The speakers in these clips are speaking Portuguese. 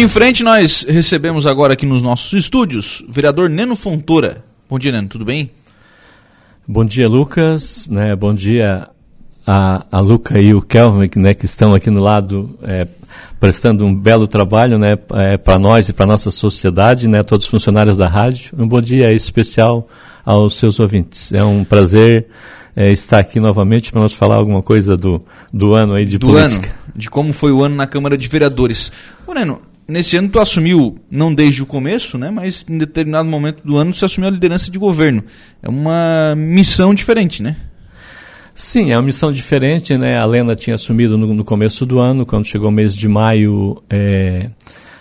Em frente, nós recebemos agora aqui nos nossos estúdios o vereador Neno Fontoura. Bom dia, Neno, tudo bem? Bom dia, Lucas. Né? Bom dia a, a Luca e o Kelvin, né, que estão aqui no lado é, prestando um belo trabalho né, é, para nós e para a nossa sociedade, né, todos os funcionários da rádio. Um bom dia especial aos seus ouvintes. É um prazer é, estar aqui novamente para nós falar alguma coisa do, do ano aí de do política. Ano, de como foi o ano na Câmara de Vereadores. Ô, Neno, nesse ano tu assumiu, não desde o começo, né, mas em determinado momento do ano você assumiu a liderança de governo. É uma missão diferente, né? Sim, é uma missão diferente, né? A Lena tinha assumido no, no começo do ano, quando chegou o mês de maio, é,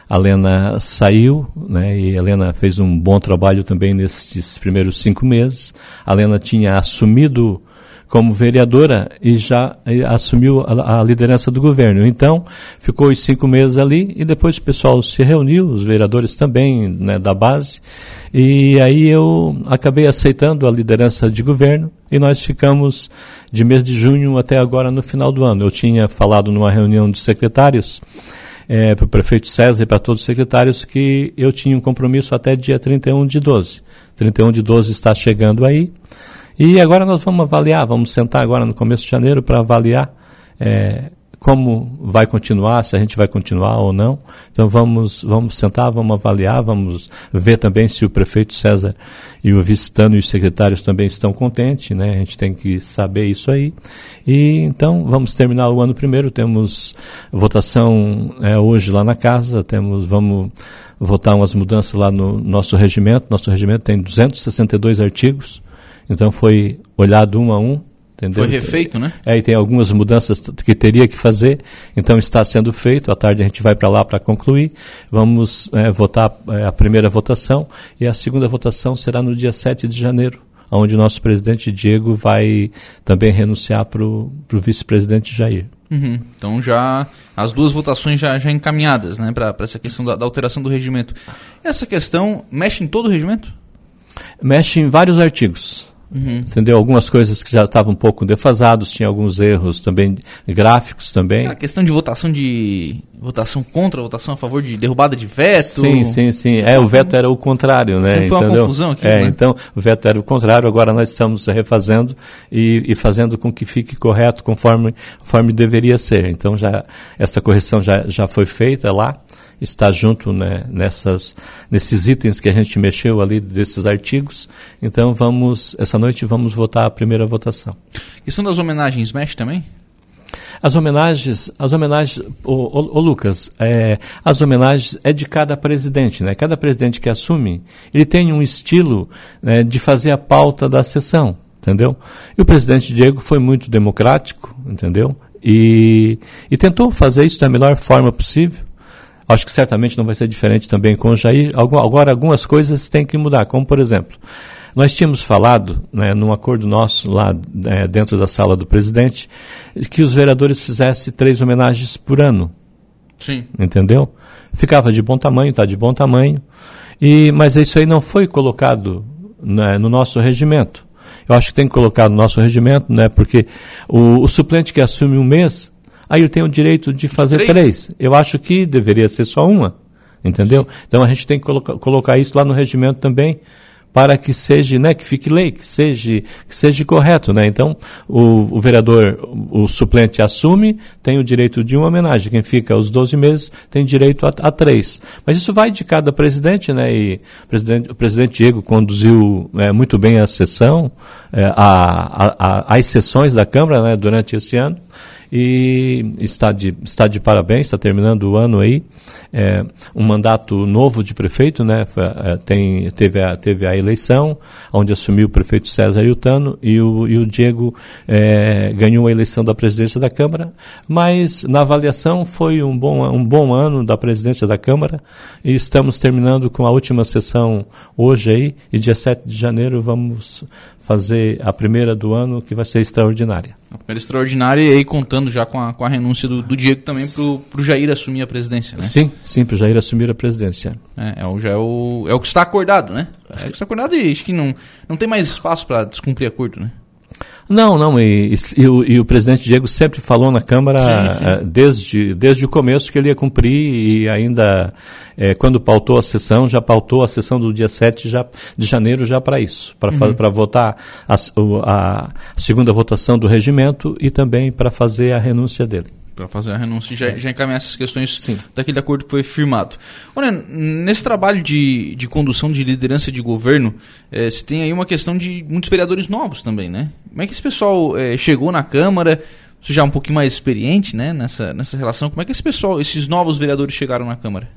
a Lena saiu, né? E a Lena fez um bom trabalho também nesses primeiros cinco meses. A Lena tinha assumido como vereadora e já assumiu a, a, liderança do governo. Então, ficou os cinco meses ali e depois o pessoal se reuniu, os vereadores também né, da base, e aí eu acabei aceitando a liderança de governo e nós ficamos de mês de junho até agora no final do ano. Eu tinha falado numa reunião de secretários é, para o prefeito César e para todos os secretários que eu tinha um compromisso até dia 31 de 12. 31 de 12 está chegando aí. E agora nós vamos avaliar, vamos sentar agora no começo de janeiro para avaliar é, como vai continuar, se a gente vai continuar ou não. Então vamos, vamos sentar, vamos avaliar, vamos ver também se o prefeito César e o vicetano e os secretários também estão contentes, né? A gente tem que saber isso aí. E então vamos terminar o ano primeiro, temos votação é, hoje lá na casa, temos, vamos votar umas mudanças lá no nosso regimento. Nosso regimento tem 262 artigos. Então foi olhado um a um. Entendeu? Foi refeito, né? É, e tem algumas mudanças que teria que fazer, então está sendo feito. À tarde a gente vai para lá para concluir. Vamos é, votar é, a primeira votação e a segunda votação será no dia 7 de janeiro, onde o nosso presidente Diego vai também renunciar para o vice-presidente Jair. Uhum. Então já as duas votações já, já encaminhadas, né, para essa questão da, da alteração do regimento. Essa questão mexe em todo o regimento? Mexe em vários artigos. Uhum. Entendeu? Algumas coisas que já estavam um pouco defasados, tinha alguns erros também gráficos também. A questão de votação de votação contra, votação a favor de derrubada de veto. Sim, sim, sim. É, o veto era o contrário, né? Sempre foi uma confusão aqui, é, né? então o veto era o contrário, agora nós estamos refazendo e, e fazendo com que fique correto conforme, conforme deveria ser. Então já essa correção já, já foi feita lá está junto né, nessas, nesses itens que a gente mexeu ali desses artigos. Então vamos, essa noite vamos votar a primeira votação. Questão das homenagens mexe também? As homenagens, as homenagens, ô, ô, ô Lucas, é, as homenagens é de cada presidente, né? Cada presidente que assume, ele tem um estilo né, de fazer a pauta da sessão, entendeu? E o presidente Diego foi muito democrático, entendeu? E, e tentou fazer isso da melhor forma possível. Acho que certamente não vai ser diferente também com o Jair. Agora, algumas coisas têm que mudar, como por exemplo, nós tínhamos falado, né, num acordo nosso lá né, dentro da sala do presidente, que os vereadores fizessem três homenagens por ano. Sim. Entendeu? Ficava de bom tamanho, está de bom tamanho. E, mas isso aí não foi colocado né, no nosso regimento. Eu acho que tem que colocar no nosso regimento, né, porque o, o suplente que assume um mês aí eu tenho o direito de fazer três. três. Eu acho que deveria ser só uma, entendeu? Então a gente tem que colocar, colocar isso lá no regimento também, para que seja, né, que fique lei, que seja, que seja correto, né? Então, o, o, vereador, o suplente assume, tem o direito de uma homenagem. Quem fica os 12 meses tem direito a, a três. Mas isso vai de cada presidente, né? E o presidente, o presidente Diego conduziu é, muito bem a sessão, é, a, a, a, as sessões da Câmara, né, durante esse ano e está de, está de parabéns, está terminando o ano aí. É, um mandato novo de prefeito, né? É, tem, teve, a, teve a eleição, onde assumiu o prefeito César Iltano e o, e o Diego é, ganhou a eleição da presidência da Câmara, mas na avaliação foi um bom, um bom ano da presidência da Câmara e estamos terminando com a última sessão hoje aí e dia 7 de janeiro vamos fazer a primeira do ano, que vai ser extraordinária. A primeira extraordinária e aí contando já com a, com a renúncia do, do Diego também para o Jair assumir a presidência, né? Sim, sim, para o Jair assumir a presidência. É, é, o, já é, o, é o que está acordado, né? É o que está acordado e acho que não, não tem mais espaço para descumprir acordo, né? Não, não, e, e, o, e, o, presidente Diego sempre falou na Câmara sim, sim. Eh, desde, desde o começo que ele ia cumprir e ainda é, quando pautou a sessão, já pautou a sessão do dia 7 já, de janeiro já para isso, para uhum. votar a, a segunda votação do regimento e também para fazer a renúncia dele para fazer a renúncia e já, já encaminhar essas questões Sim. daquele acordo que foi firmado. Olha, nesse trabalho de, de condução de liderança de governo, é, se tem aí uma questão de muitos vereadores novos também, né? Como é que esse pessoal é, chegou na Câmara? Você já é um pouquinho mais experiente né, nessa, nessa relação. Como é que esse pessoal, esses novos vereadores chegaram na Câmara?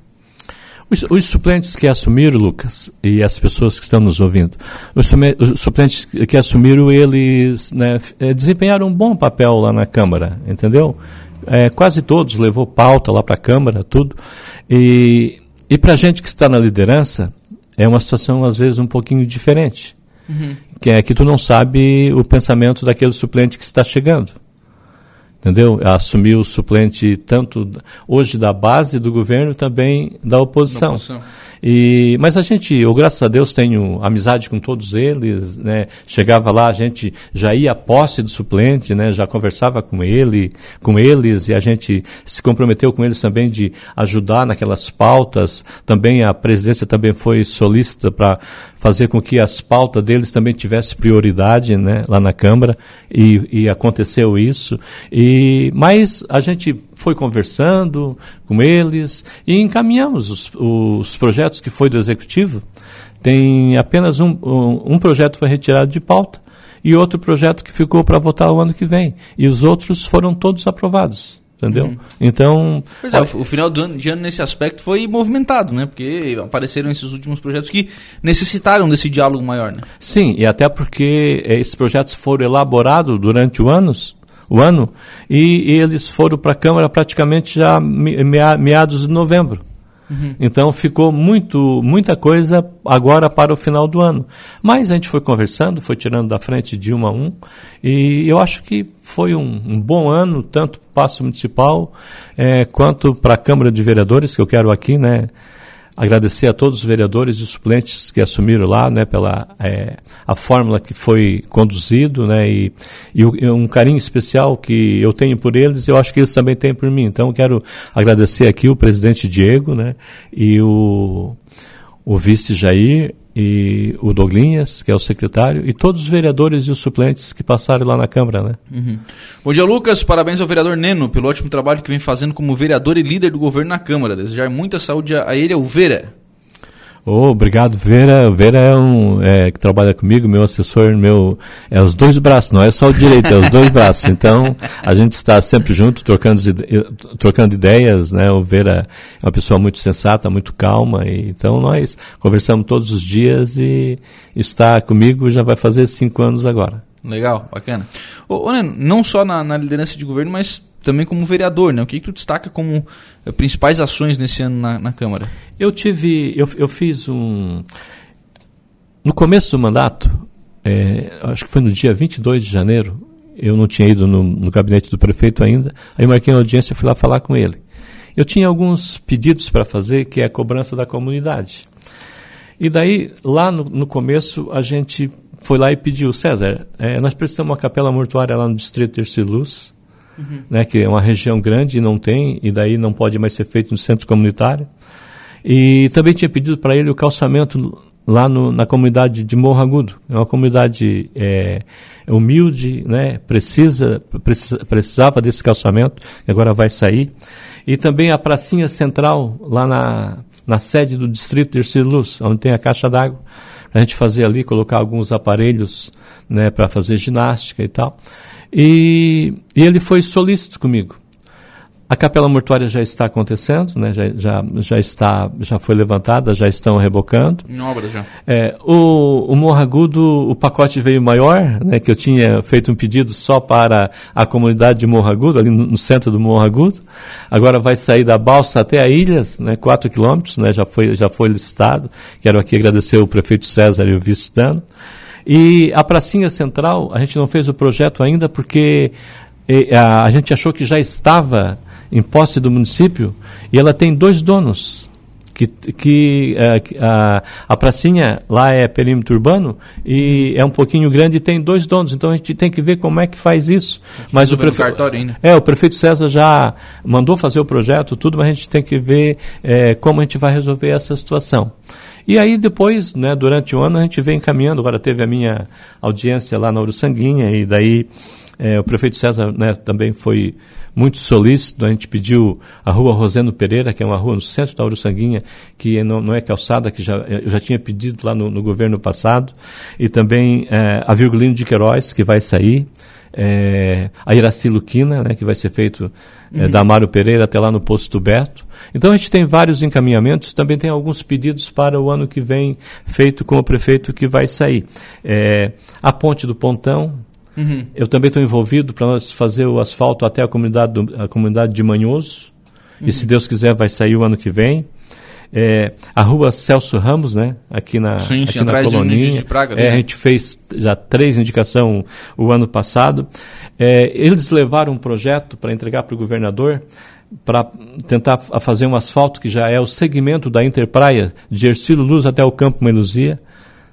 Os, os, suplentes que assumiram, Lucas, e as pessoas que estão nos ouvindo, os, suplentes que assumiram, eles né, desempenharam um bom papel lá na Câmara, entendeu? É, quase todos levou pauta lá para a Câmara, tudo. E, e para a gente que está na liderança, é uma situação às vezes um pouquinho diferente. Uhum. Que é que tu não sabe o pensamento daquele suplente que está chegando entendeu? Assumiu o suplente tanto hoje da base do governo também da oposição. Da oposição. E, mas a gente, eu graças a Deus tenho amizade com todos eles, né? Chegava lá, a gente já ia à posse do suplente, né? Já conversava com ele, com eles e a gente se comprometeu com eles também de ajudar naquelas pautas. Também a presidência também foi solícita para fazer com que as pautas deles também tivessem prioridade, né? Lá na Câmara e, e aconteceu isso. E mas a gente foi conversando com eles e encaminhamos os, os projetos que foi do executivo. Tem apenas um, um, um projeto foi retirado de pauta e outro projeto que ficou para votar o ano que vem. E os outros foram todos aprovados. Entendeu? Uhum. Então. Pois é, o, final do ano, de ano nesse aspecto foi movimentado, né? Porque apareceram esses últimos projetos que necessitaram desse diálogo maior, né? Sim, e até porque eh, esses projetos foram elaborados durante o anos, o ano, e, e eles foram para a Câmara praticamente já meados de novembro. Uhum. Então ficou muito, muita coisa agora para o final do ano. Mas a gente foi conversando, foi tirando da frente de um a um, e eu acho que foi um, um bom ano, tanto para o Passo Municipal é, quanto para a Câmara de Vereadores, que eu quero aqui, né? Agradecer a todos os vereadores e suplentes que assumiram lá, né, pela é, a fórmula que foi conduzido, né, e, e, um carinho especial que eu tenho por eles, eu acho que eles também têm por mim. Então, quero agradecer aqui o presidente Diego, né, e o, o vice Jair e o Douglinhas, que é o secretário, e todos os vereadores e os suplentes que passaram lá na Câmara. Né? Uhum. Bom dia, Lucas. Parabéns ao vereador Neno pelo ótimo trabalho que vem fazendo como vereador e líder do governo na Câmara. Desejar muita saúde a ele, ao Vera. Oh, obrigado, Vera. Vera é um é, que trabalha comigo, meu assessor, meu é os dois braços, não é só o direito, é os dois braços. Então a gente está sempre junto, trocando, trocando ideias, né? O Vera é uma pessoa muito sensata, muito calma, e, então nós conversamos todos os dias e está comigo já vai fazer cinco anos agora. Legal, bacana. Ô, Neno, não só na, na liderança de governo, mas também como vereador, né? O que, que tu destaca como eh, principais ações nesse ano na, na Câmara? Eu tive, eu, eu fiz um... No começo do mandato, é, acho que foi no dia 22 de janeiro, eu não tinha ido no, no gabinete do prefeito ainda, aí marquei uma audiência e fui lá falar com ele. Eu tinha alguns pedidos para fazer, que é a cobrança da comunidade. E daí, lá no, no começo, a gente foi lá e pediu, César, é, nós precisamos uma capela mortuária lá no Distrito Terceiro Luz, uhum. né, que é uma região grande e não tem, e daí não pode mais ser feito no centro comunitário. E também tinha pedido para ele o calçamento lá no, na comunidade de Morro Agudo. É uma comunidade é, humilde, né, precisa, precisa, precisava desse calçamento, que agora vai sair. E também a pracinha central, lá na, na sede do Distrito de Luz, onde tem a caixa d'água, a gente fazer ali, colocar alguns aparelhos né, para fazer ginástica e tal. E, e ele foi solícito comigo. A capela mortuária já está acontecendo, né? já, já, já, está, já foi levantada, já estão rebocando. Em obra já. É, o, o Morro Agudo, o pacote veio maior, né? que eu tinha feito um pedido só para a comunidade de Morro Agudo, ali no, no centro do Morro Agudo. Agora vai sair da Balsa até a Ilhas, né? 4 quilômetros, né? já, foi, já foi listado. Quero aqui agradecer o prefeito César e o vice-dano. E a pracinha central, a gente não fez o projeto ainda porque a, a gente achou que já estava em posse do município e ela tem dois donos. que, que é, a, a pracinha lá é perímetro urbano e é um pouquinho grande e tem dois donos, então a gente tem que ver como é que faz isso. Mas o prefeito é o prefeito César já mandou fazer o projeto, tudo, mas a gente tem que ver é, como a gente vai resolver essa situação. E aí depois, né, durante o ano, a gente vem encaminhando. Agora teve a minha audiência lá na Uruçanguinha e daí é, o prefeito César né, também foi muito solícito. A gente pediu a rua Rosendo Pereira, que é uma rua no centro da Uruçanguinha, que não, não é calçada, que já, eu já tinha pedido lá no, no governo passado. E também é, a Virgulino de Queiroz, que vai sair. É, a Iraci Luquina, né, que vai ser feito é, uhum. da Amaro Pereira até lá no Posto Beto. Então a gente tem vários encaminhamentos, também tem alguns pedidos para o ano que vem, feito com o prefeito que vai sair. É, a Ponte do Pontão, Uhum. Eu também estou envolvido para nós fazer o asfalto até a comunidade, do, a comunidade de Manhoso. Uhum. E se Deus quiser, vai sair o ano que vem. É, a rua Celso Ramos, né? Aqui na, sim, aqui na Coloninha. Praga, é, né? a gente fez já três indicações o ano passado. É, eles levaram um projeto para entregar para o governador para tentar fazer um asfalto que já é o segmento da Interpraia, de Ercílio Luz até o Campo Meluzia.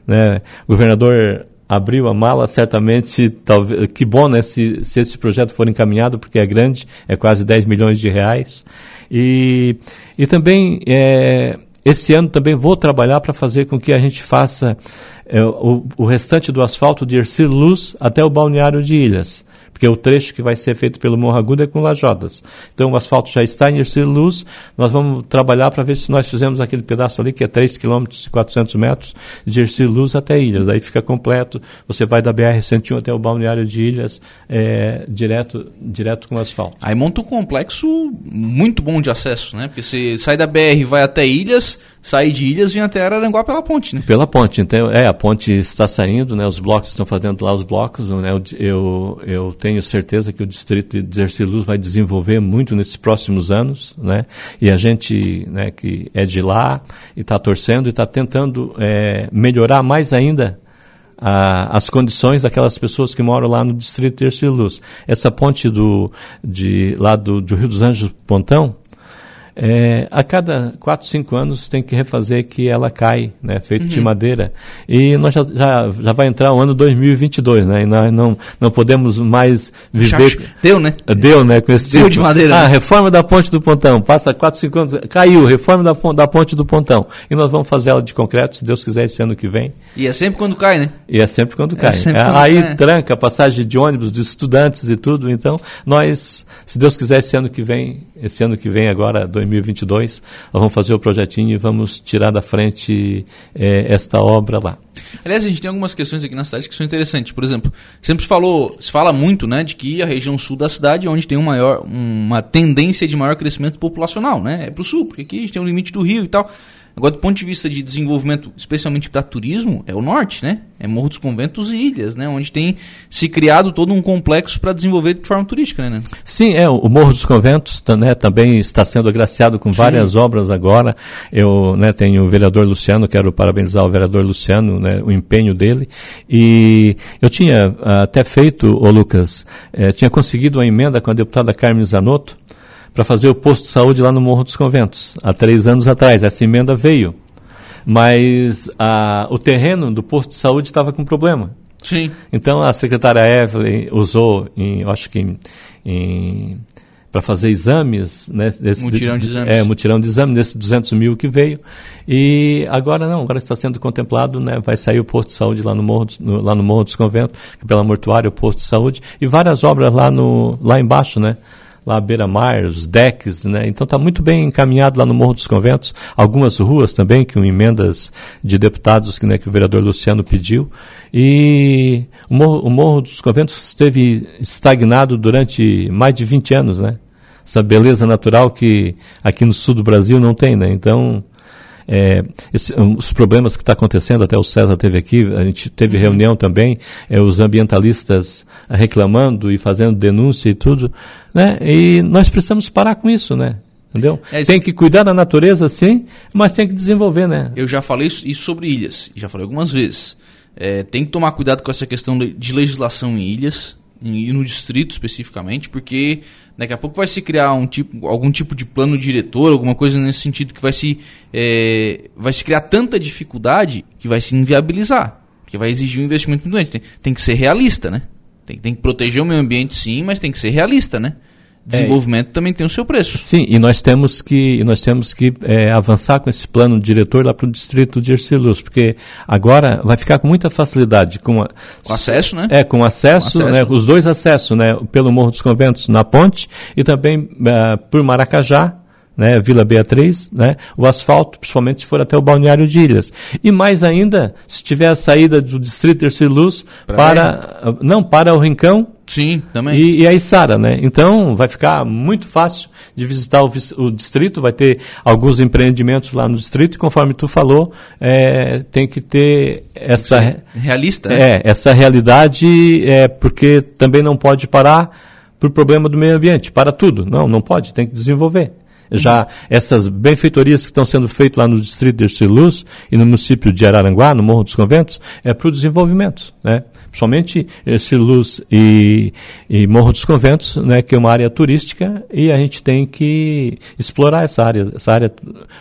Né? O governador abriu a mala, certamente, talvez, que bom, né, se, se esse projeto for encaminhado, porque é grande, é quase 10 milhões de reais. E, e também, é, esse ano também vou trabalhar para fazer com que a gente faça é, o, o restante do asfalto de Ercílio Luz até o balneário de Ilhas porque o trecho que vai ser feito pelo Morro Agudo é com lajodas. Então o asfalto já está em Ercílio Luz, nós vamos trabalhar para ver se nós fizemos aquele pedaço ali, que é 3 km e 400 metros, de Ercílio Luz até Ilhas. Aí fica completo, você vai da BR-101 até o balneário de Ilhas, é, direto, direto com asfalto. Aí monta um complexo muito bom de acesso, né? Porque você sai da BR e vai até Ilhas, sair de Ilhas vem até Araranguá pela ponte, né? Pela ponte, então, é, a ponte está saindo, né? Os blocos estão fazendo lá os blocos, né? Eu, eu, eu tenho certeza que o distrito de Erciluz vai desenvolver muito nesses próximos anos, né? E a gente, né, que é de lá e está torcendo e está tentando é, melhorar mais ainda a, as condições daquelas pessoas que moram lá no distrito de Erciluz. Essa ponte do, de, lá do, do Rio dos Anjos Pontão, é, a cada 4, 5 anos tem que refazer que ela cai, né, feito uhum. de madeira. E nós já, já, já vai entrar o ano 2022, né, e nós não, não podemos mais viver... Deu, né? Deu, né, com esse Deu tipo. de madeira. Ah, né? reforma da ponte do Pontão, passa 4, 5 anos, caiu, reforma da, da ponte do Pontão. E nós vamos fazer ela de concreto, se Deus quiser, esse ano que vem. E é sempre quando cai, né? E é sempre quando é cai. Sempre quando Aí cai. tranca a passagem de ônibus, de estudantes e tudo, então nós, se Deus quiser, esse ano que vem, esse ano que vem agora, 2022, nós vamos fazer o projetinho e vamos tirar da frente é, esta obra lá. Aliás, a gente tem algumas questões aqui na cidade que são interessantes. Por exemplo, sempre se falou, se fala muito, né, de que a região sul da cidade é onde tem um maior, uma tendência de maior crescimento populacional, né? É para o sul, porque aqui a gente tem o limite do rio e tal. Agora, do ponto de vista de desenvolvimento, especialmente para turismo, é o norte, né? É Morro dos Conventos e Ilhas, né? Onde tem se criado todo um complexo para desenvolver de forma turística, né? Sim, é. O Morro dos Conventos né, também está sendo agraciado com várias Sim. obras agora. Eu né, tenho o vereador Luciano, quero parabenizar o vereador Luciano, né, o empenho dele. E eu tinha até feito, ô Lucas, eh, tinha conseguido uma emenda com a deputada Carmen Zanotto, para fazer o posto de saúde lá no Morro dos Conventos, há três anos atrás. Essa emenda veio. Mas a, o terreno do posto de saúde estava com problema. Sim. Então a secretária Evelyn usou, em, acho que em, em para fazer exames, né? Desse, mutirão de exames. É, mutirão de exames, desses 200 mil que veio. E agora não, agora está sendo contemplado, né? Vai sair o posto de saúde lá no Morro, no, lá no Morro dos Conventos, pela mortuária, o posto de saúde, e várias obras lá, no, lá embaixo, né? Lá à beira-mar, os decks, né? Então está muito bem encaminhado lá no Morro dos Conventos, algumas ruas também, com emendas de deputados que, né, que o vereador Luciano pediu. E o Morro, o Morro dos Conventos esteve estagnado durante mais de 20 anos, né? Essa beleza natural que aqui no sul do Brasil não tem, né? Então, é, esse, os problemas que está acontecendo, até o César teve aqui, a gente teve uhum. reunião também, é, os ambientalistas reclamando e fazendo denúncia e tudo, né? E nós precisamos parar com isso, né? Entendeu? É, tem que cuidar da natureza, sim, mas tem que desenvolver, né? Eu já falei isso sobre ilhas, já falei algumas vezes. É, tem que tomar cuidado com essa questão de legislação em ilhas, e no distrito especificamente, porque daqui a pouco vai se criar um tipo, algum tipo de plano diretor, alguma coisa nesse sentido que vai se, é, vai se criar tanta dificuldade que vai se inviabilizar, que vai exigir um investimento muito grande. Tem, tem que ser realista, né? Tem, tem que proteger o meio ambiente sim, mas tem que ser realista, né? Desenvolvimento é, também tem o seu preço. Sim, e nós temos que, nós temos que é, avançar com esse plano diretor lá para o distrito de Ercilus, porque agora vai ficar com muita facilidade. Com, a, com acesso, né? É, com acesso, com acesso. Né, os dois acessos, né, pelo Morro dos Conventos na ponte e também uh, por Maracajá, né, Vila Beatriz, né, o asfalto, principalmente se for até o balneário de Ilhas. E mais ainda, se tiver a saída do distrito Ercilus para, para não, para o Rincão, Sim, também. E, e a Isara, né? Então vai ficar muito fácil de visitar o, o, distrito, vai ter alguns empreendimentos lá no distrito, e conforme tu falou, é, tem que ter essa. Realista, né? É, essa realidade, é, porque também não pode parar por problema do meio ambiente. Para tudo. Não, não pode, tem que desenvolver. Já essas benfeitorias que estão sendo feitas lá no distrito de Erciluz e no município de Araranguá, no Morro dos Conventos, é para o desenvolvimento, né? Principalmente Erciluz e, e Morro dos Conventos, né, que é uma área turística e a gente tem que explorar essa área, essa área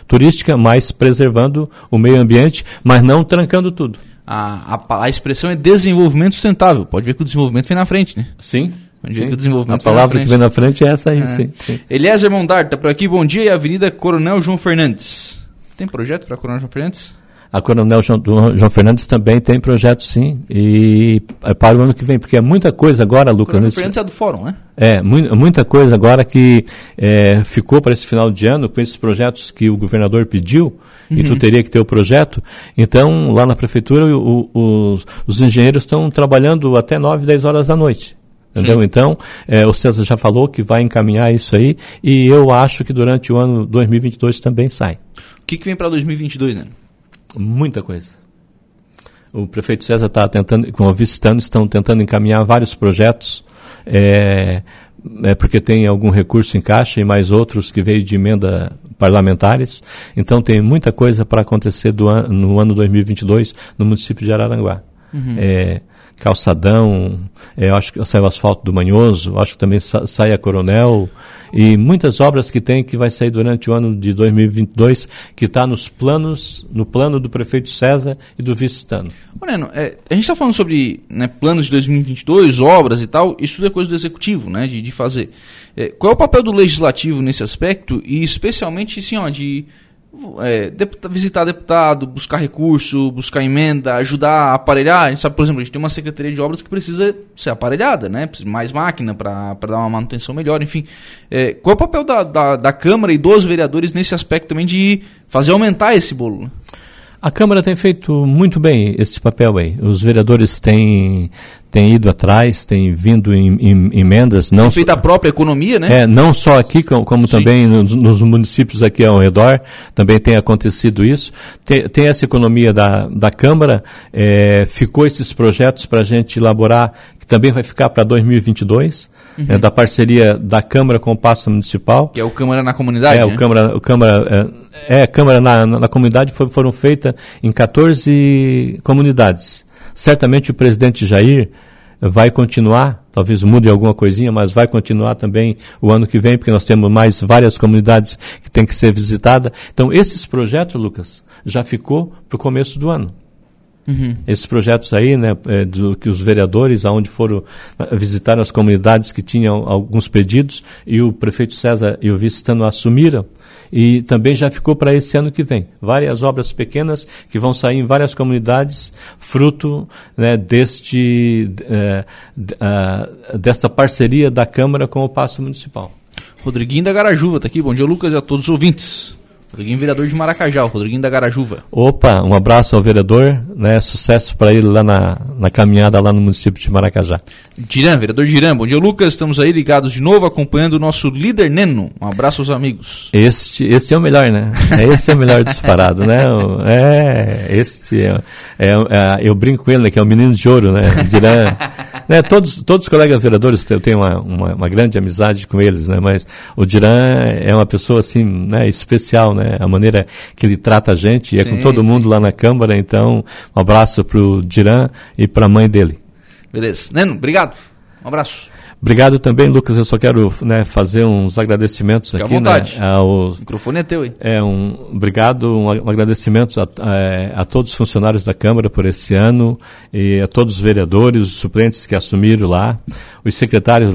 turística, mas preservando o meio ambiente, mas não trancando tudo. A, a, a expressão é desenvolvimento sustentável. Pode ver que o desenvolvimento vem na frente, né? Sim. Sim. desenvolvimento a palavra que vem na frente é essa aí, é. sim, sim. Eliezer Mondar, está por aqui, bom dia, e a Avenida Coronel João Fernandes. Tem projeto para Coronel João Fernandes? A Coronel João, João, Fernandes também tem projeto, sim, e é para o ano que vem, porque é muita coisa agora, Lucas. Coronel Fernandes é do Fórum, né? É, mu muita coisa agora que é, ficou para esse final de ano, com esses projetos que o governador pediu, uhum. e tu uhum. teria que ter o projeto. Então, lá na prefeitura, o, o, os, os engenheiros estão trabalhando até 9, 10 horas da noite. Entendeu? Então, é, o César já falou que vai encaminhar isso aí e eu acho que durante o ano 2022 também sai. O que, que vem para 2022, né? Muita coisa. O prefeito César está tentando, com o vice-estando, estão tentando encaminhar vários projetos, é, é porque tem algum recurso em caixa e mais outros que veio de emenda parlamentares. Então tem muita coisa para acontecer an no ano 2022 no município de Araranguá. Uhum. É, calçadão, é, acho que o asfalto do Manhoso, acho que também sa sai a Coronel, e muitas obras que tem que vai sair durante o ano de 2022, que está nos planos, no plano do prefeito César e do vice-estano. Moreno, é, a gente está falando sobre né, planos de 2022, obras e tal, isso tudo é coisa do executivo, né, de, de fazer. É, qual é o papel do legislativo nesse aspecto, e especialmente, assim, ó, de é, visitar deputado, buscar recurso, buscar emenda, ajudar a aparelhar. A gente sabe, por exemplo, a gente tem uma secretaria de obras que precisa ser aparelhada, né? Precisa mais máquina para dar uma manutenção melhor, enfim. É, qual é o papel da, da, da, Câmara e dos vereadores nesse aspecto também de fazer aumentar esse bolo? A Câmara tem feito muito bem esse papel aí. Os vereadores têm, têm ido atrás, têm vindo em, em emendas. Não tem feito a própria economia, né? É, não só aqui, como, como também nos, nos, municípios aqui ao redor, também tem acontecido isso. Tem, tem essa economia da, da Câmara, é, ficou esses projetos para a gente elaborar, que também vai ficar para 2022 uhum. é, da parceria da Câmara com o Passo Municipal. Que é o Câmara na Comunidade, É, né? o Câmara, o Câmara, é, é Câmara na, na, na comunidade foi, foram feitas em 14 comunidades. Certamente o presidente Jair vai continuar, talvez mude alguma coisinha, mas vai continuar também o ano que vem, porque nós temos mais várias comunidades que têm que ser visitadas. Então, esses projetos, Lucas, já ficou para o começo do ano. Uhum. Esses projetos aí, né, é, do, que os vereadores, aonde foram visitar as comunidades que tinham alguns pedidos, e o prefeito César e o vice-estando assumiram, e também já ficou para esse ano que vem. Várias obras pequenas que vão sair em várias comunidades, fruto né, deste, é, desta parceria da Câmara com o Passo Municipal. Rodriguinho da Garajuva está aqui. Bom dia, Lucas, e a todos os ouvintes. Rodriguinho, vereador de Maracajá, Rodriguinho da Garajuva. Opa, um abraço ao vereador, né? Sucesso para ele lá na, na caminhada lá no município de Maracajá. Dirã, vereador Dirã, bom dia Lucas, estamos aí ligados de novo acompanhando o nosso líder Neno. Um abraço aos amigos. Este, esse é o melhor, né? Esse é o melhor disparado, né? É, este é, é, é, eu brinco com ele, né, que é o menino de ouro, né? Dirã, né? Todos, todos os colegas vereadores, eu tenho uma, uma, uma grande amizade com eles, né? Mas o Dirã é uma pessoa assim, né? Especial, né? A maneira que ele trata a gente, e é sim, com todo mundo sim. lá na Câmara, então um abraço para o Diran e para a mãe dele. Beleza. Neno, obrigado. Um abraço. Obrigado também, Lucas. Eu só quero né, fazer uns agradecimentos Fique aqui. À né, vontade. Né, aos, o microfone é teu aí. É, um, obrigado, um, um agradecimento a, a, a, todos os funcionários da Câmara por esse ano e a todos os vereadores, os suplentes que assumiram lá, os secretários,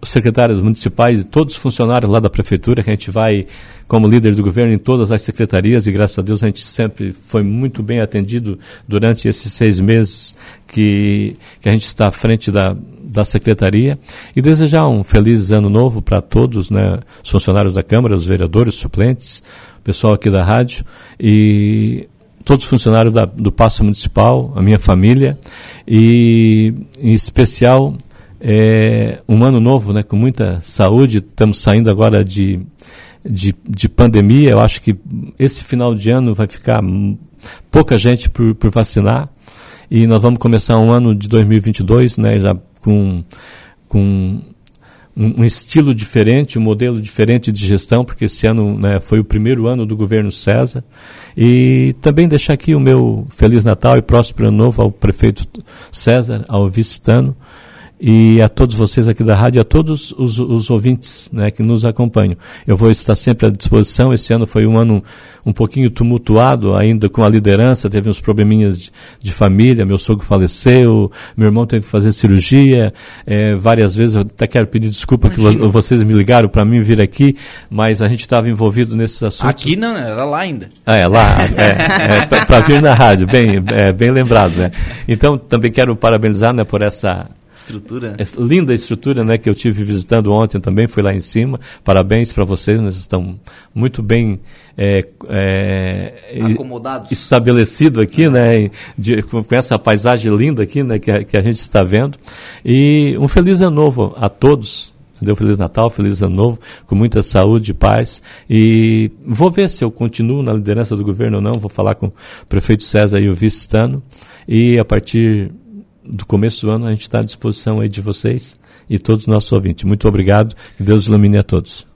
os secretários municipais e todos os funcionários lá da Prefeitura, que a gente vai como líder do governo em todas as secretarias e graças a Deus a gente sempre foi muito bem atendido durante esses seis meses que, que a gente está à frente da, da secretaria. E desejar um feliz ano novo para todos, né, os funcionários da Câmara, os vereadores, os suplentes, o pessoal aqui da rádio e todos os funcionários da, do Passo Municipal, a minha família e em especial é, um ano novo, né, com muita saúde. Estamos saindo agora de de, de pandemia, eu acho que esse final de ano vai ficar pouca gente por, por vacinar e nós vamos começar um ano de 2022, né, já com, com um, estilo diferente, um modelo diferente de gestão, porque esse ano né, foi o primeiro ano do governo César. E também deixar aqui o meu Feliz Natal e próspero ano novo ao prefeito César, ao vice-tano, e a todos vocês aqui da rádio, a todos os, os ouvintes né, que nos acompanham. Eu vou estar sempre à disposição. Esse ano foi um ano um pouquinho tumultuado, ainda com a liderança, teve uns probleminhas de, de família, meu sogro faleceu, meu irmão teve que fazer cirurgia, é, várias vezes, eu até quero pedir desculpa Imagina. que vocês me ligaram para mim vir aqui, mas a gente estava envolvido nesses assuntos. Aqui não, era lá ainda. Ah, é, lá, é, é para vir na rádio, bem, é, bem lembrado. Né? Então, também quero parabenizar né, por essa Estrutura. Essa linda estrutura, né, que eu tive visitando ontem também, fui lá em cima. Parabéns para vocês, nós estão muito bem é, é, acomodados, estabelecido aqui, né, de, com essa paisagem linda aqui, né, que a, que a gente está vendo. E um feliz ano novo a todos. Deu Feliz Natal, Feliz Ano Novo, com muita saúde e paz. E vou ver se eu continuo na liderança do governo ou não. Vou falar com o prefeito César e o vice-estano. E a partir do começo do ano, a gente está à disposição aí de vocês e todos os nossos ouvintes. Muito obrigado, que Deus ilumine a todos.